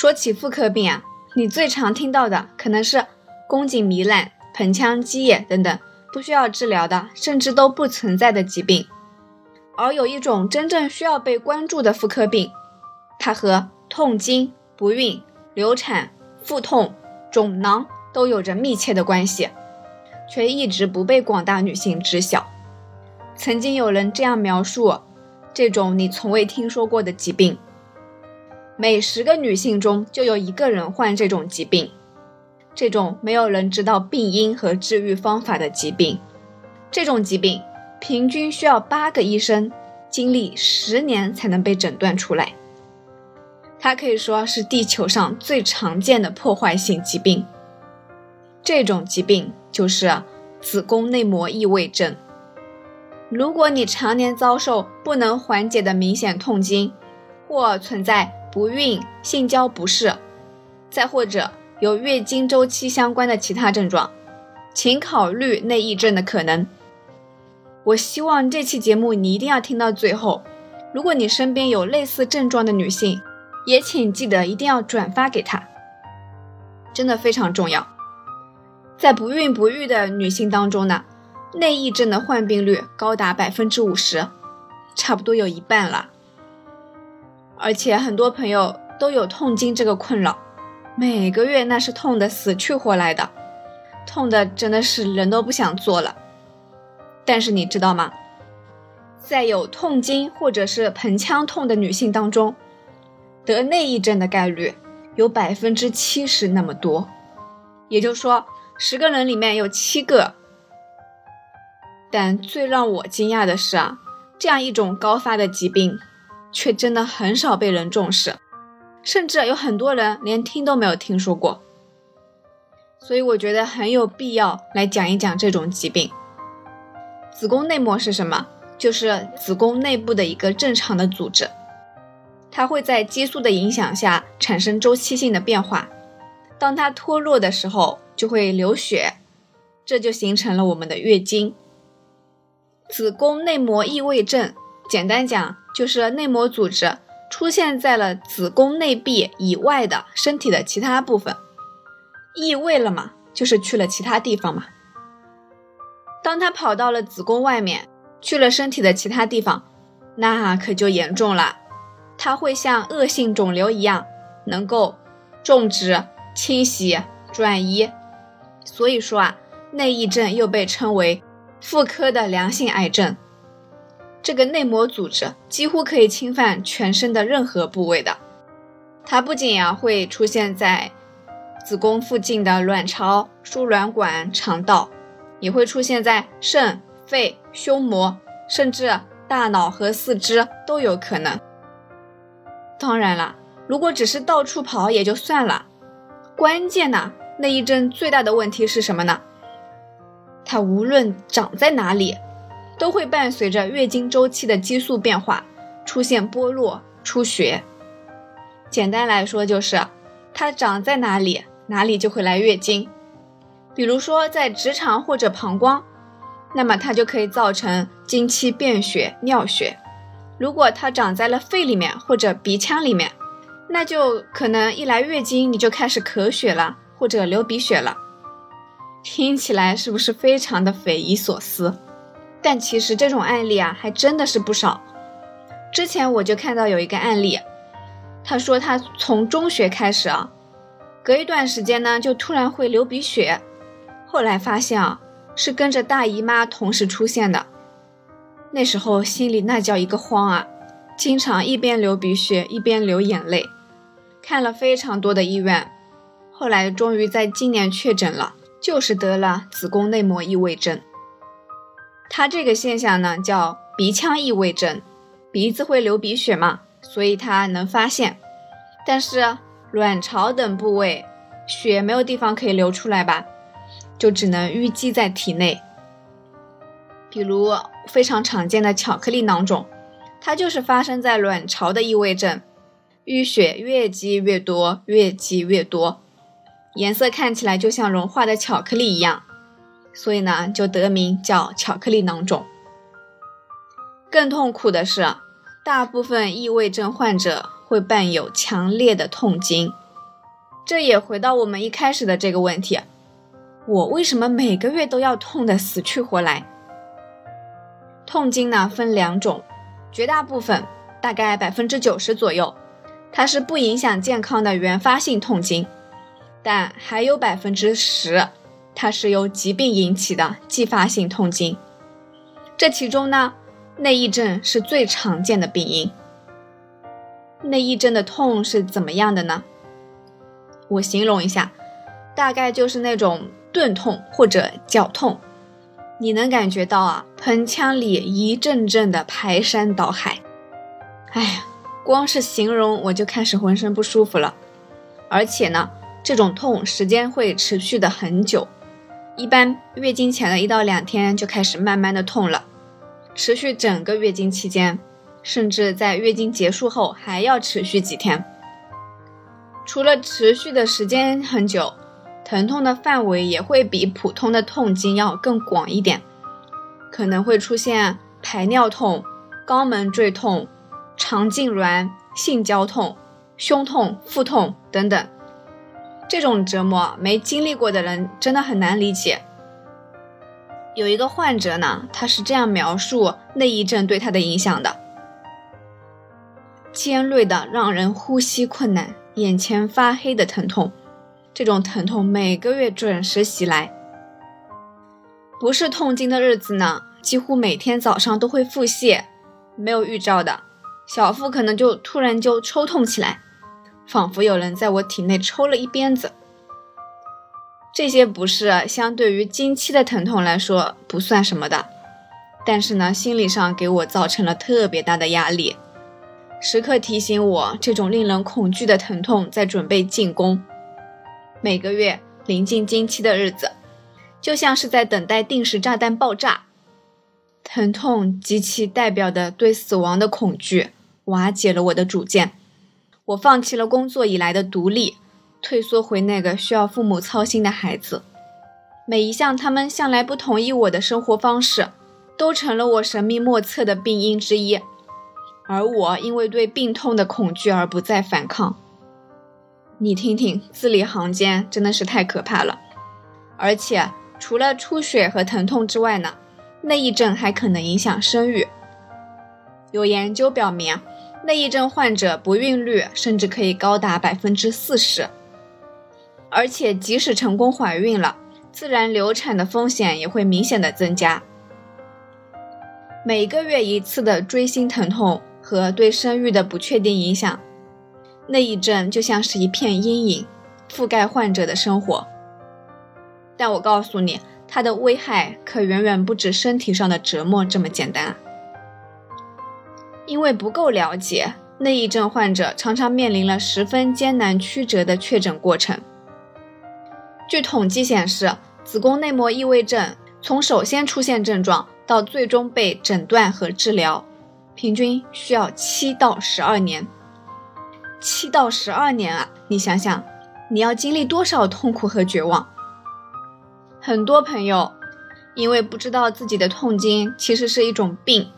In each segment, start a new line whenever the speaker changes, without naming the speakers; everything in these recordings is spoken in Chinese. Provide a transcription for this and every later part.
说起妇科病啊，你最常听到的可能是宫颈糜烂、盆腔积液等等不需要治疗的，甚至都不存在的疾病。而有一种真正需要被关注的妇科病，它和痛经、不孕、流产、腹痛、肿囊都有着密切的关系，却一直不被广大女性知晓。曾经有人这样描述这种你从未听说过的疾病。每十个女性中就有一个人患这种疾病，这种没有人知道病因和治愈方法的疾病，这种疾病平均需要八个医生经历十年才能被诊断出来。它可以说是地球上最常见的破坏性疾病。这种疾病就是子宫内膜异位症。如果你常年遭受不能缓解的明显痛经，或存在不孕、性交不适，再或者有月经周期相关的其他症状，请考虑内异症的可能。我希望这期节目你一定要听到最后。如果你身边有类似症状的女性，也请记得一定要转发给她，真的非常重要。在不孕不育的女性当中呢，内异症的患病率高达百分之五十，差不多有一半了。而且很多朋友都有痛经这个困扰，每个月那是痛的死去活来的，痛的真的是人都不想做了。但是你知道吗？在有痛经或者是盆腔痛的女性当中，得内异症的概率有百分之七十那么多，也就是说十个人里面有七个。但最让我惊讶的是啊，这样一种高发的疾病。却真的很少被人重视，甚至有很多人连听都没有听说过。所以我觉得很有必要来讲一讲这种疾病。子宫内膜是什么？就是子宫内部的一个正常的组织，它会在激素的影响下产生周期性的变化。当它脱落的时候，就会流血，这就形成了我们的月经。子宫内膜异位症，简单讲。就是内膜组织出现在了子宫内壁以外的身体的其他部分，异位了嘛，就是去了其他地方嘛。当它跑到了子宫外面，去了身体的其他地方，那可就严重了。它会像恶性肿瘤一样，能够种植、清洗、转移。所以说啊，内异症又被称为妇科的良性癌症。这个内膜组织几乎可以侵犯全身的任何部位的，它不仅啊会出现在子宫附近的卵巢、输卵管、肠道，也会出现在肾、肺、胸膜，甚至大脑和四肢都有可能。当然了，如果只是到处跑也就算了，关键呢，内异症最大的问题是什么呢？它无论长在哪里。都会伴随着月经周期的激素变化，出现剥落、出血。简单来说，就是它长在哪里，哪里就会来月经。比如说在直肠或者膀胱，那么它就可以造成经期便血、尿血；如果它长在了肺里面或者鼻腔里面，那就可能一来月经你就开始咳血了，或者流鼻血了。听起来是不是非常的匪夷所思？但其实这种案例啊，还真的是不少。之前我就看到有一个案例，他说他从中学开始啊，隔一段时间呢，就突然会流鼻血，后来发现啊，是跟着大姨妈同时出现的。那时候心里那叫一个慌啊，经常一边流鼻血一边流眼泪，看了非常多的医院，后来终于在今年确诊了，就是得了子宫内膜异位症。它这个现象呢叫鼻腔异位症，鼻子会流鼻血嘛，所以它能发现，但是卵巢等部位血没有地方可以流出来吧，就只能淤积在体内。比如非常常见的巧克力囊肿，它就是发生在卵巢的异位症，淤血越积越多，越积越多，颜色看起来就像融化的巧克力一样。所以呢，就得名叫巧克力囊肿。更痛苦的是，大部分异位症患者会伴有强烈的痛经，这也回到我们一开始的这个问题：我为什么每个月都要痛得死去活来？痛经呢分两种，绝大部分大概百分之九十左右，它是不影响健康的原发性痛经，但还有百分之十，它是由疾病引起的继发性痛经。这其中呢，内异症是最常见的病因。内异症的痛是怎么样的呢？我形容一下，大概就是那种钝痛或者绞痛，你能感觉到啊，盆腔里一阵阵的排山倒海。哎呀，光是形容我就开始浑身不舒服了。而且呢，这种痛时间会持续的很久，一般月经前的一到两天就开始慢慢的痛了，持续整个月经期间，甚至在月经结束后还要持续几天。除了持续的时间很久，疼痛的范围也会比普通的痛经要更广一点，可能会出现排尿痛、肛门坠痛、肠痉挛、性交痛、胸痛、腹痛等等。这种折磨没经历过的人真的很难理解。有一个患者呢，他是这样描述内癔症对他的影响的：尖锐的，让人呼吸困难。眼前发黑的疼痛，这种疼痛每个月准时袭来。不是痛经的日子呢，几乎每天早上都会腹泻，没有预兆的小腹可能就突然就抽痛起来，仿佛有人在我体内抽了一鞭子。这些不适相对于经期的疼痛来说不算什么的，但是呢，心理上给我造成了特别大的压力。时刻提醒我，这种令人恐惧的疼痛在准备进攻。每个月临近经期的日子，就像是在等待定时炸弹爆炸。疼痛及其代表的对死亡的恐惧，瓦解了我的主见。我放弃了工作以来的独立，退缩回那个需要父母操心的孩子。每一项他们向来不同意我的生活方式，都成了我神秘莫测的病因之一。而我因为对病痛的恐惧而不再反抗。你听听，字里行间真的是太可怕了。而且除了出血和疼痛之外呢，内癔症还可能影响生育。有研究表明，内异症患者不孕率甚至可以高达百分之四十。而且即使成功怀孕了，自然流产的风险也会明显的增加。每个月一次的锥心疼痛。和对生育的不确定影响，内异症就像是一片阴影，覆盖患者的生活。但我告诉你，它的危害可远远不止身体上的折磨这么简单。因为不够了解，内异症患者常常面临了十分艰难曲折的确诊过程。据统计显示，子宫内膜异位症从首先出现症状到最终被诊断和治疗。平均需要七到十二年，七到十二年啊！你想想，你要经历多少痛苦和绝望？很多朋友因为不知道自己的痛经其实是一种病，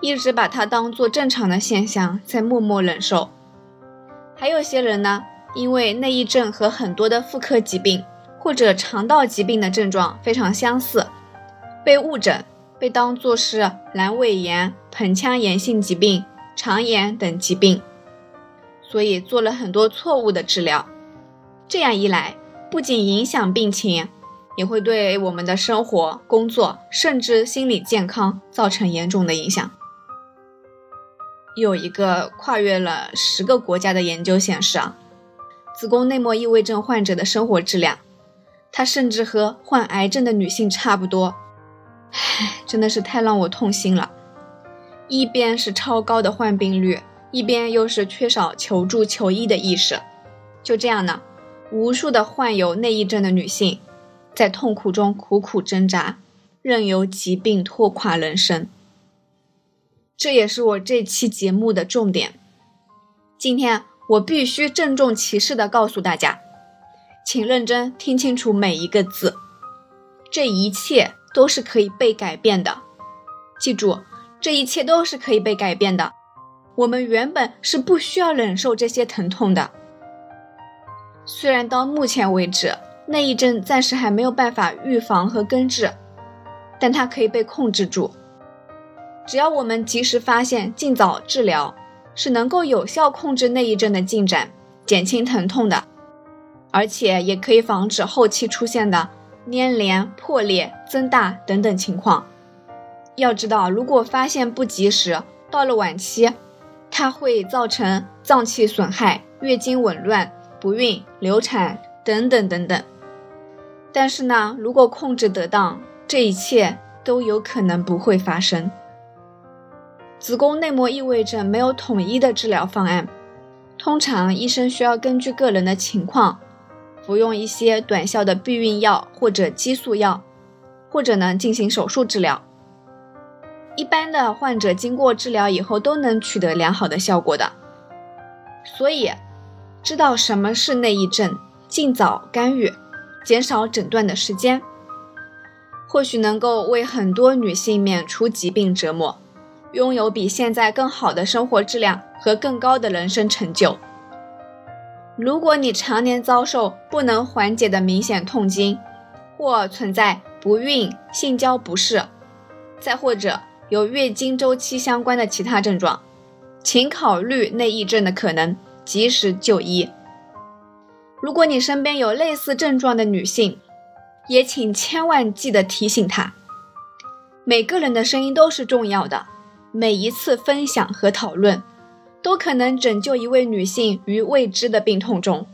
一直把它当做正常的现象在默默忍受。还有些人呢，因为内异症和很多的妇科疾病或者肠道疾病的症状非常相似，被误诊。被当作是阑尾炎、盆腔炎性疾病、肠炎等疾病，所以做了很多错误的治疗。这样一来，不仅影响病情，也会对我们的生活、工作，甚至心理健康造成严重的影响。有一个跨越了十个国家的研究显示啊，子宫内膜异位症患者的生活质量，它甚至和患癌症的女性差不多。唉，真的是太让我痛心了。一边是超高的患病率，一边又是缺少求助求医的意识。就这样呢，无数的患有内异症的女性，在痛苦中苦苦挣扎，任由疾病拖垮人生。这也是我这期节目的重点。今天我必须郑重其事地告诉大家，请认真听清楚每一个字，这一切。都是可以被改变的，记住，这一切都是可以被改变的。我们原本是不需要忍受这些疼痛的。虽然到目前为止内癔症暂时还没有办法预防和根治，但它可以被控制住。只要我们及时发现、尽早治疗，是能够有效控制内异症的进展，减轻疼痛的，而且也可以防止后期出现的粘连、破裂、增大等等情况。要知道，如果发现不及时，到了晚期，它会造成脏器损害、月经紊乱、不孕、流产等等等等。但是呢，如果控制得当，这一切都有可能不会发生。子宫内膜异位症没有统一的治疗方案，通常医生需要根据个人的情况，服用一些短效的避孕药或者激素药，或者呢进行手术治疗。一般的患者经过治疗以后都能取得良好的效果的，所以知道什么是内异症，尽早干预，减少诊断的时间，或许能够为很多女性免除疾病折磨，拥有比现在更好的生活质量和更高的人生成就。如果你常年遭受不能缓解的明显痛经，或存在不孕、性交不适，再或者，有月经周期相关的其他症状，请考虑内异症的可能，及时就医。如果你身边有类似症状的女性，也请千万记得提醒她。每个人的声音都是重要的，每一次分享和讨论，都可能拯救一位女性于未知的病痛中。